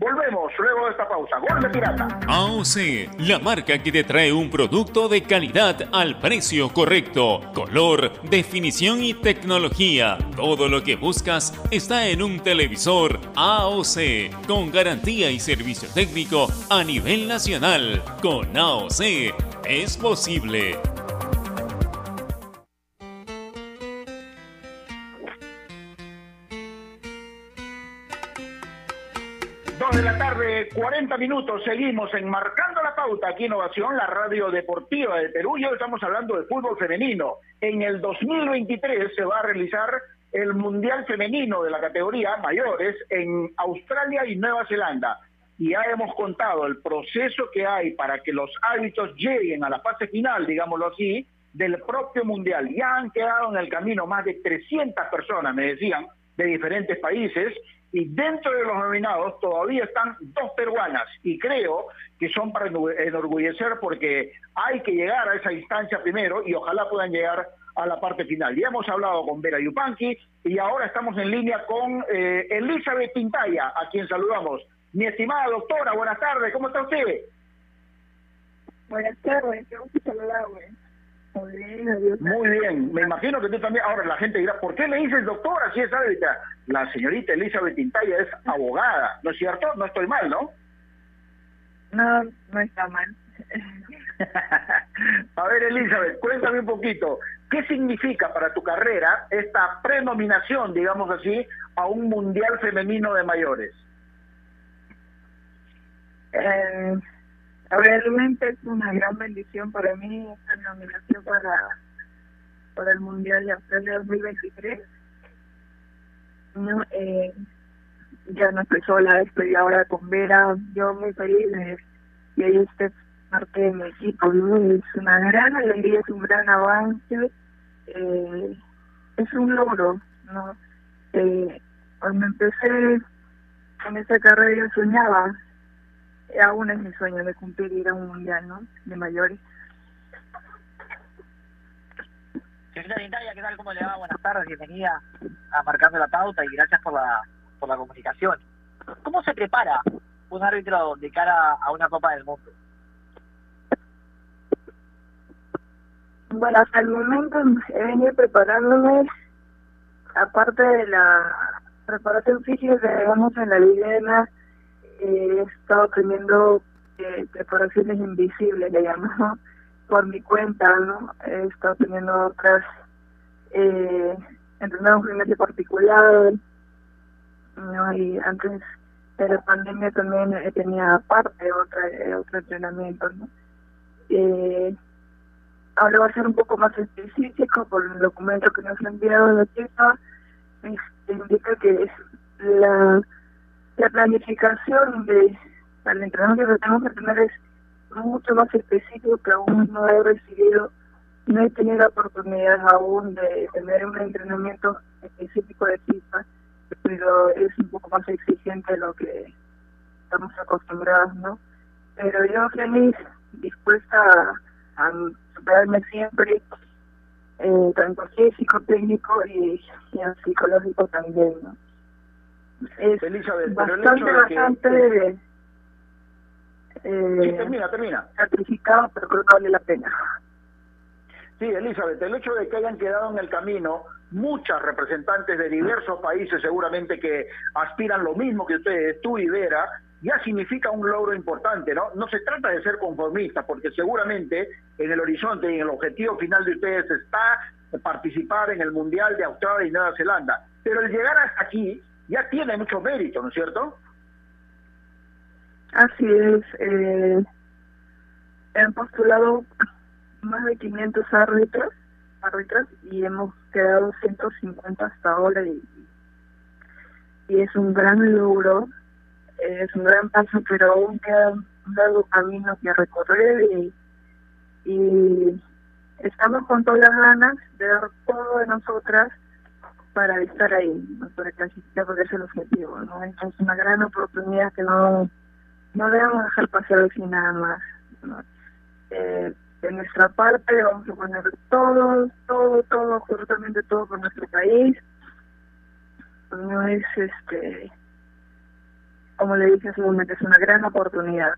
Volvemos luego de esta pausa. Gol de Pirata. AOC, la marca que te trae un producto de calidad al precio correcto. Color, definición y tecnología. Todo lo que buscas está en un televisor AOC, con garantía y servicio técnico a nivel nacional. Con AOC es posible. De la tarde, 40 minutos, seguimos enmarcando la pauta aquí Innovación, la radio deportiva de Perú, y hoy estamos hablando de fútbol femenino. En el 2023 se va a realizar el Mundial Femenino de la categoría mayores en Australia y Nueva Zelanda. Y ya hemos contado el proceso que hay para que los árbitros lleguen a la fase final, digámoslo así, del propio Mundial. Ya han quedado en el camino más de 300 personas, me decían, de diferentes países, y dentro de los nominados todavía están dos peruanas y creo que son para enorgullecer porque hay que llegar a esa instancia primero y ojalá puedan llegar a la parte final. Ya hemos hablado con Vera Yupanqui y ahora estamos en línea con eh, Elizabeth Pintaya, a quien saludamos. Mi estimada doctora, buenas tardes, ¿cómo está usted? Buenas tardes, qué gusto saludarme. Muy bien, adiós. Muy bien, me imagino que tú también. Ahora la gente dirá, ¿por qué le dices doctora si es árbitra? La señorita Elizabeth Tintaya es abogada, ¿no es cierto? No estoy mal, ¿no? No, no está mal. A ver, Elizabeth, cuéntame un poquito, ¿qué significa para tu carrera esta prenominación, digamos así, a un Mundial Femenino de Mayores? Eh, realmente es una gran bendición para mí esta nominación para, para el Mundial de Australia 2023. No, eh, ya no estoy sola, estoy ahora con Vera, yo muy feliz de que ella esté parte de mi equipo, es una gran alegría, es un gran avance, eh, es un logro, ¿no? Eh, cuando empecé con esta carrera yo soñaba aún es mi sueño de cumplir ir a un mundial, ¿no? De mayores. Señorita Italia, ¿qué tal? ¿Cómo le va? Buenas tardes, bienvenida a Marcando la Pauta y gracias por la, por la comunicación. ¿Cómo se prepara un árbitro de cara a una Copa del Mundo? Bueno, hasta el momento he venido preparándome, aparte de la preparación física que llevamos en la Liga he estado teniendo eh, preparaciones invisibles, le llamo, por mi cuenta, ¿no? He estado teniendo otras, eh, entrenando un gimnasio particular, ¿no? Y antes de la pandemia también tenía aparte otra, eh, otro entrenamiento, ¿no? Eh, ahora va a ser un poco más específico por el documento que nos ha enviado la chica, este, indica que es la la planificación de al entrenamiento que tenemos que tener es mucho más específico que aún no he recibido, no he tenido la oportunidad aún de tener un entrenamiento específico de FIFA, pero es un poco más exigente de lo que estamos acostumbrados, ¿no? Pero yo feliz, dispuesta a, a superarme siempre, eh, tanto físico, técnico y, y psicológico también, ¿no? Es Elizabeth, pero el bastante, hecho de que- bastante eh, Sí, termina, termina. sacrificado, pero creo que vale la pena. Sí, Elizabeth, el hecho de que hayan quedado en el camino muchas representantes de diversos países seguramente que aspiran lo mismo que ustedes, tú y Vera, ya significa un logro importante, ¿no? No se trata de ser conformistas, porque seguramente en el horizonte y en el objetivo final de ustedes está participar en el Mundial de Australia y Nueva Zelanda. Pero el llegar hasta aquí ya tiene mucho mérito, ¿no es cierto? Así es, eh, han postulado más de 500 árbitros, y hemos quedado 150 hasta ahora y, y es un gran logro, es un gran paso, pero aún queda un largo camino que recorrer y, y estamos con todas las ganas de dar todo de nosotras para estar ahí, para clasificar, porque es el objetivo, ¿no? Es una gran oportunidad que no no debemos dejar pasar así nada más. ¿no? Eh, de nuestra parte vamos a poner todo, todo, todo, absolutamente todo por nuestro país. No es, este, como le dije hace un momento, es una gran oportunidad.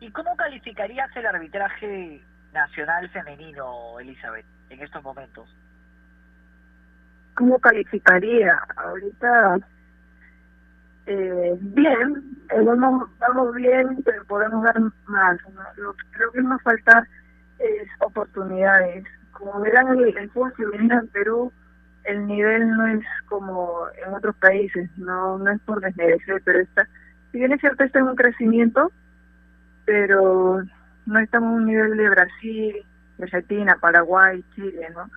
¿Y cómo calificarías el arbitraje nacional femenino, Elizabeth, en estos momentos? ¿Cómo calificaría? Ahorita, eh, bien, eh, vamos, vamos bien, pero podemos dar más. Lo que creo que nos falta es oportunidades. Como verán, el, el fútbol femenino en Perú, el nivel no es como en otros países, no no es por desmerecer, pero está, si bien es cierto, está en un crecimiento, pero no estamos a un nivel de Brasil, Argentina, Paraguay, Chile, ¿no?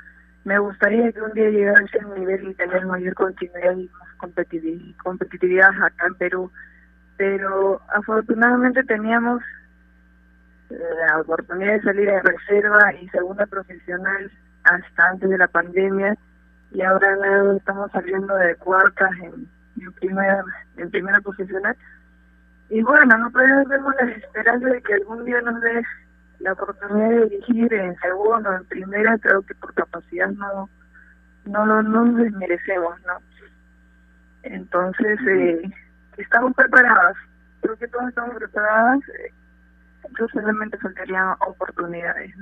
Me gustaría que un día llegara a ese nivel y tener mayor continuidad y más competitivi- competitividad acá en Perú. Pero afortunadamente teníamos la oportunidad de salir de reserva y segunda profesional hasta antes de la pandemia y ahora nada, estamos saliendo de cuartas en, primera en primera profesional y bueno no perdemos la esperanza de que algún día nos dé la oportunidad de dirigir en segunda o en primera creo que por capacidad no no no, no nos desmerecemos no entonces eh, estamos preparadas creo que todos estamos preparadas eh, entonces solamente faltarían oportunidades.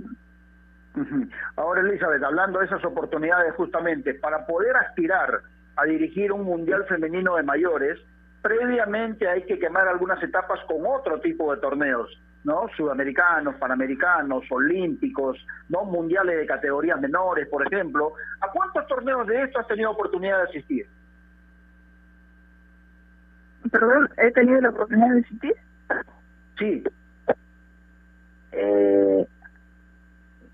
Ahora, Elizabeth, hablando de esas oportunidades justamente, para poder aspirar a dirigir un Mundial Femenino de Mayores, previamente hay que quemar algunas etapas con otro tipo de torneos, ¿no? Sudamericanos, panamericanos, olímpicos, ¿no? Mundiales de categorías menores, por ejemplo. ¿A cuántos torneos de estos has tenido oportunidad de asistir? Perdón, he tenido la oportunidad de asistir. Sí. Eh,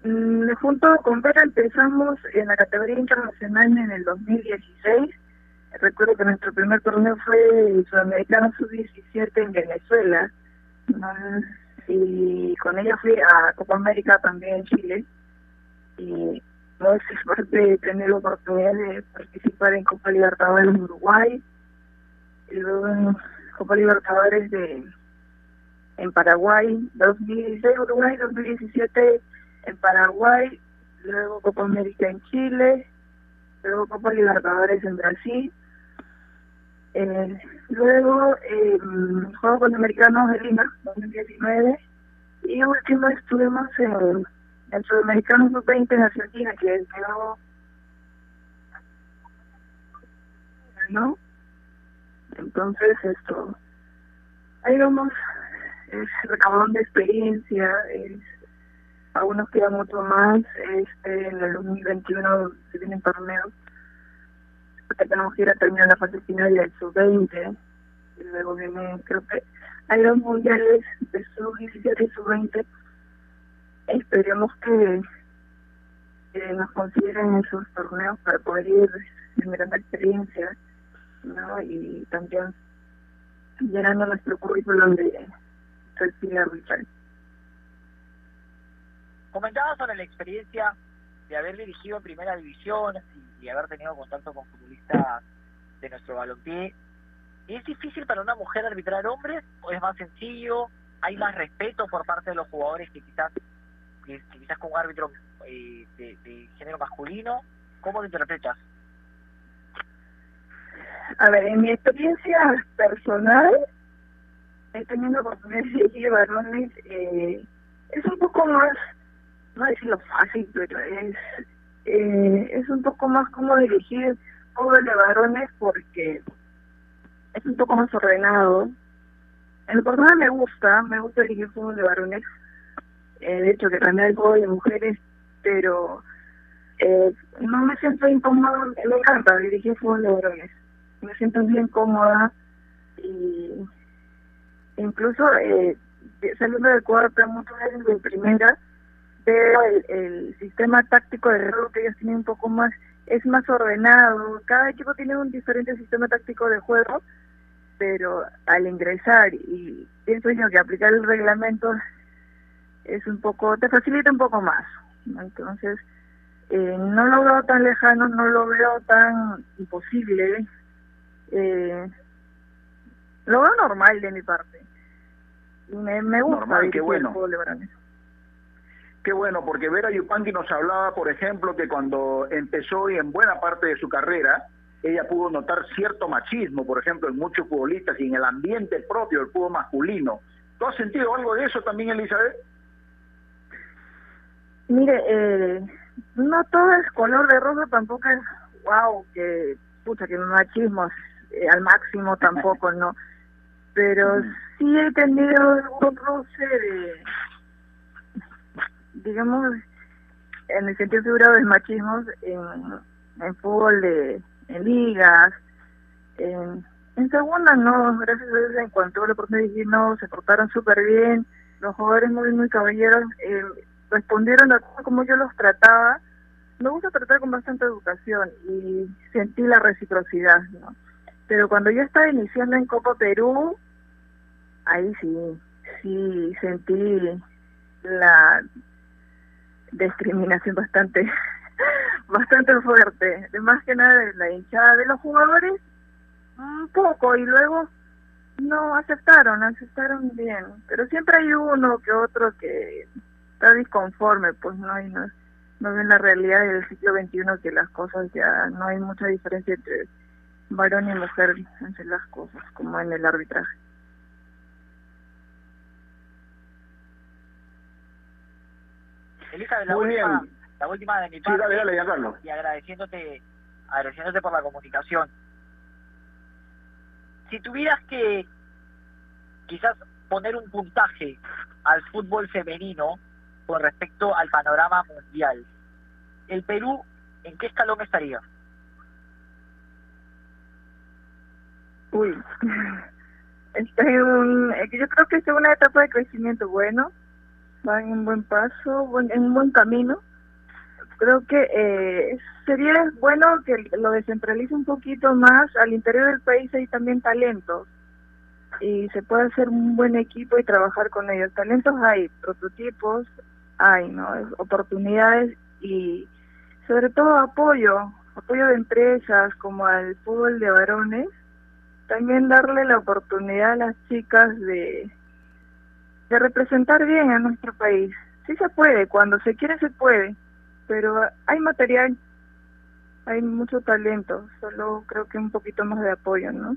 mm, junto con Vera empezamos en la categoría internacional en el 2016. Recuerdo que nuestro primer torneo fue el Sudamericano Sub-17 en Venezuela. Y con ella fui a Copa América también en Chile. Y no es suerte tener la oportunidad de participar en Copa Libertadores en Uruguay. Y luego en Copa Libertadores de en Paraguay, 2016 Uruguay, 2017 en Paraguay, luego Copa América en Chile, luego Copa Libertadores en Brasil, eh, luego eh, Juegos Panamericanos de Lima, 2019, y último estuvimos en el Sudamericano Sub-20 en Argentina, que quedó, ¿no? Entonces esto, ahí vamos, es recabón de experiencia, es, aún nos queda mucho más, este, en el 2021 se vienen torneos, porque tenemos que ir a terminar la fase final del sub-20, y luego viene, creo que hay dos mundiales de sub-17 y sub-20, esperemos que, nos consideren esos torneos para poder ir generando experiencia ¿no? Y también llenando nuestro currículum de perfil arbitral. Comentaba sobre la experiencia de haber dirigido en primera división y, haber tenido contacto con futbolistas de nuestro balompié. ¿Es difícil para una mujer arbitrar hombres o es más sencillo? ¿Hay más respeto por parte de los jugadores que quizás, que, quizás con un árbitro eh, de, género masculino? ¿Cómo lo interpretas? A ver, en mi experiencia personal, he tenido oportunidad de dirigir varones, eh, es un poco más, no decirlo fácil, pero es, eh, es un poco más como dirigir fútbol de varones porque es un poco más ordenado. En lo personal me gusta, me gusta dirigir fútbol de varones, eh, de hecho que también hay fútbol de mujeres, pero eh, no me siento incómoda, me encanta dirigir fútbol de varones me siento bien cómoda y incluso eh, saliendo del cuarto muchas veces de primera veo el, sistema táctico de juego que ellos tienen un poco más es más ordenado cada equipo tiene un diferente sistema táctico de juego pero al ingresar y pienso yo que aplicar el reglamento es un poco te facilita un poco más entonces eh, no lo veo tan lejano no lo veo tan imposible eh, lo veo normal de mi parte. Me, me gusta normal, qué bueno. Qué bueno, porque Vera Yupanqui nos hablaba, por ejemplo, que cuando empezó y en buena parte de su carrera, ella pudo notar cierto machismo, por ejemplo, en muchos futbolistas y en el ambiente propio del fútbol masculino. ¿Tú has sentido algo de eso también, Elizabeth? Mire, eh, no todo es color de rosa, tampoco es, wow, que, pucha, que machismo eh, al máximo tampoco, ¿no? Pero sí he tenido un roce de, digamos, en el sentido figurado de machismo en, en fútbol de en ligas, en, en segunda no, gracias a Dios en cuanto a la oportunidad no, se portaron súper bien, los jugadores muy muy caballeros eh, respondieron a como yo los trataba, me gusta tratar con bastante educación y sentí la reciprocidad, ¿no? Pero cuando yo estaba iniciando en Copa Perú, ahí sí, sí sentí la discriminación bastante bastante fuerte, de más que nada de la hinchada de los jugadores, un poco, y luego no aceptaron, aceptaron bien, pero siempre hay uno que otro que está disconforme, pues no hay no, no ven la realidad del siglo XXI que las cosas ya no hay mucha diferencia entre varón y mujer hacen las cosas, como en el arbitraje. Elizabeth, la última, la última de mi parte. y agradeciéndote, agradeciéndote por la comunicación. Si tuvieras que quizás poner un puntaje al fútbol femenino con respecto al panorama mundial, ¿el Perú en qué escalón estaría? Uy, está en un, eh, yo creo que es una etapa de crecimiento bueno, va en un buen paso, en un buen camino. Creo que eh, sería bueno que lo descentralice un poquito más. Al interior del país hay también talentos y se puede hacer un buen equipo y trabajar con ellos. Talentos hay, prototipos hay, ¿no? Oportunidades y sobre todo apoyo, apoyo de empresas como al fútbol de varones también darle la oportunidad a las chicas de, de representar bien a nuestro país. Sí se puede, cuando se quiere se puede, pero hay material, hay mucho talento, solo creo que un poquito más de apoyo, ¿no?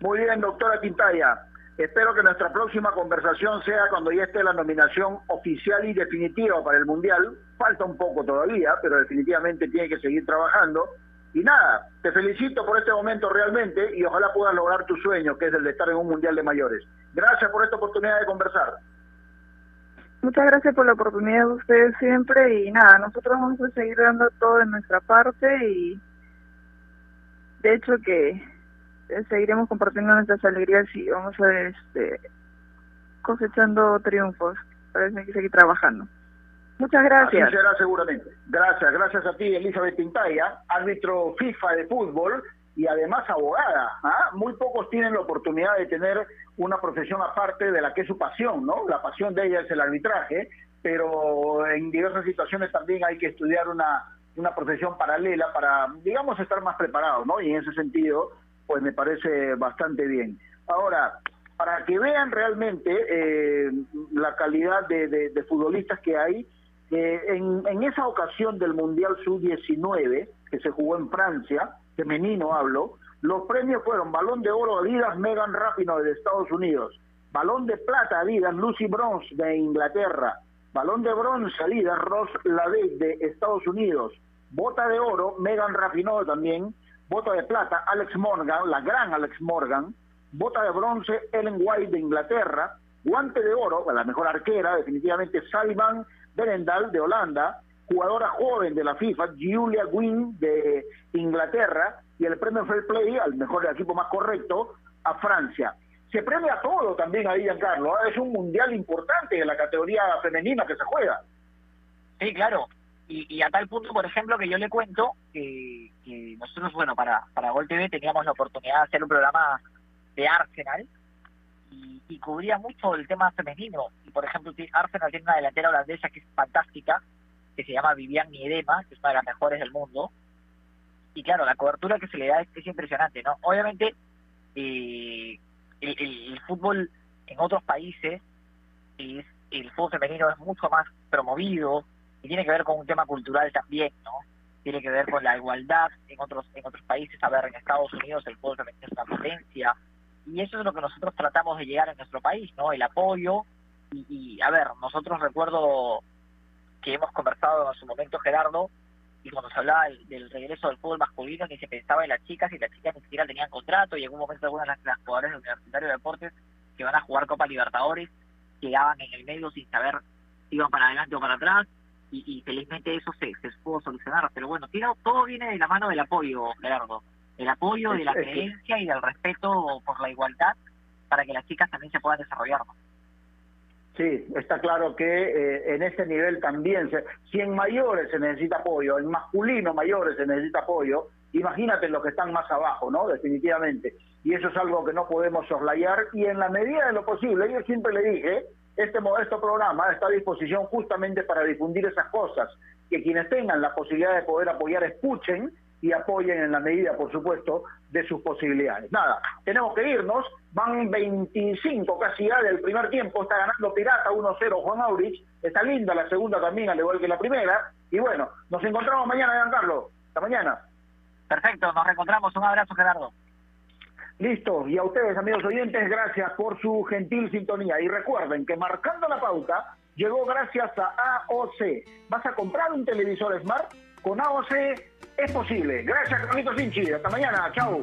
Muy bien, doctora Quintaya. Espero que nuestra próxima conversación sea cuando ya esté la nominación oficial y definitiva para el Mundial. Falta un poco todavía, pero definitivamente tiene que seguir trabajando y nada, te felicito por este momento realmente y ojalá puedas lograr tu sueño, que es el de estar en un Mundial de Mayores. Gracias por esta oportunidad de conversar. Muchas gracias por la oportunidad de ustedes siempre y nada, nosotros vamos a seguir dando todo de nuestra parte y de hecho que eh, seguiremos compartiendo nuestras alegrías y vamos a este cosechando triunfos. Parece que seguir trabajando. Muchas gracias. Así será seguramente. Gracias, gracias a ti, Elizabeth Pintaya, árbitro FIFA de fútbol y además abogada. ¿ah? Muy pocos tienen la oportunidad de tener una profesión aparte de la que es su pasión, ¿no? La pasión de ella es el arbitraje, pero en diversas situaciones también hay que estudiar una, una profesión paralela para, digamos, estar más preparado, ¿no? Y en ese sentido, pues me parece bastante bien. Ahora, para que vean realmente eh, la calidad de, de futbolistas que hay, eh, en, en, esa ocasión del Mundial Sub-19, que se jugó en Francia, femenino hablo, los premios fueron Balón de Oro Adidas Megan Rapinoe de Estados Unidos, Balón de Plata Adidas Lucy Bronze de Inglaterra, Balón de Bronce Adidas Ross Lavey de Estados Unidos, Bota de Oro Megan Rapinoe también, Bota de Plata Alex Morgan, la gran Alex Morgan, Bota de Bronce Ellen White de Inglaterra, Guante de Oro, la mejor arquera definitivamente Salman Berendal de Holanda, jugadora joven de la FIFA, Julia Gwynn de Inglaterra, y el premio Fair Play al mejor equipo más correcto a Francia. Se premia todo también ahí, Giancarlo. ¿eh? Es un mundial importante en la categoría femenina que se juega. Sí, claro. Y, a tal punto, por ejemplo, que yo le cuento que, que nosotros, bueno, para, para Gol TV teníamos la oportunidad de hacer un programa de Arsenal y, cubría mucho el tema femenino. Y, por ejemplo, Arsenal tiene una delantera holandesa que es fantástica, que se llama Vivian Miedema, que es una de las mejores del mundo. Y claro, la cobertura que se le da es, es impresionante, ¿no? Obviamente, eh, el, fútbol en otros países, es, el fútbol femenino es mucho más promovido y tiene que ver con un tema cultural también, ¿no? Tiene que ver con la igualdad en otros en otros países. A ver, en Estados Unidos el fútbol femenino es una potencia y eso es lo que nosotros tratamos de llegar a nuestro país, ¿no? El apoyo y, y a ver, nosotros recuerdo que hemos conversado en su momento, Gerardo, y cuando se hablaba del, regreso del fútbol masculino, ni se pensaba en las chicas, y las chicas ni siquiera tenían contrato, y en un momento algunas de las, las jugadoras del Universitario de Deportes que van a jugar Copa Libertadores, llegaban en el medio sin saber si iban para adelante o para atrás, y, y felizmente eso se, se pudo solucionar. Pero bueno, todo viene de la mano del apoyo, Gerardo, el apoyo, de la creencia y del respeto por la igualdad para que las chicas también se puedan desarrollar. Sí, está claro que eh, en ese nivel también, se, si en mayores se necesita apoyo, en masculino mayores se necesita apoyo, imagínate los que están más abajo, ¿no? Definitivamente. Y eso es algo que no podemos soslayar y en la medida de lo posible, yo siempre le dije, este modesto programa está a disposición justamente para difundir esas cosas, que quienes tengan la posibilidad de poder apoyar escuchen y apoyen en la medida, por supuesto, de sus posibilidades. Nada, tenemos que irnos, van 25 casi ya del primer tiempo, está ganando Pirata 1-0 Juan Aurich, está linda la segunda también, al igual que la primera, y bueno, nos encontramos mañana, Giancarlo, hasta mañana. Perfecto, nos reencontramos, un abrazo Gerardo. Listo, y a ustedes amigos oyentes, gracias por su gentil sintonía, y recuerden que marcando la pauta, llegó gracias a AOC. ¿Vas a comprar un televisor Smart? Con AOC es posible. Gracias, Carlitos Sinchi. Hasta mañana. Chau.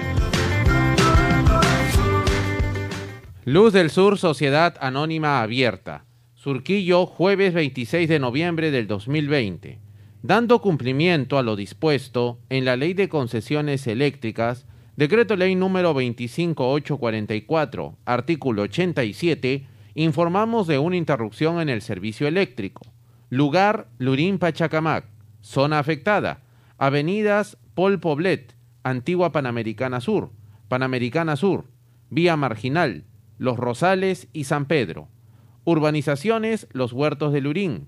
Luz del Sur Sociedad Anónima Abierta. Surquillo, jueves 26 de noviembre del 2020. Dando cumplimiento a lo dispuesto en la Ley de Concesiones Eléctricas, Decreto Ley número 25844, artículo 87, informamos de una interrupción en el servicio eléctrico. Lugar, Lurín Pachacamac. Zona afectada. Avenidas Pol Poblet, Antigua Panamericana Sur, Panamericana Sur, Vía Marginal, los Rosales y San Pedro. Urbanizaciones Los Huertos de Lurín,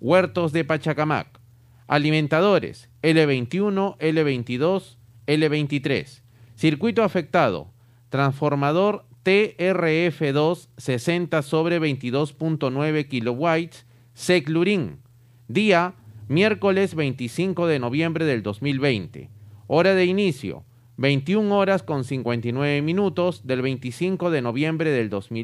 Huertos de Pachacamac. Alimentadores L21, L22, L23. Circuito afectado. Transformador TRF2 60 sobre 22.9 kilowatts, SEC Lurín. Día miércoles 25 de noviembre del 2020. Hora de inicio 21 horas con 59 minutos del 25 de noviembre del 2020.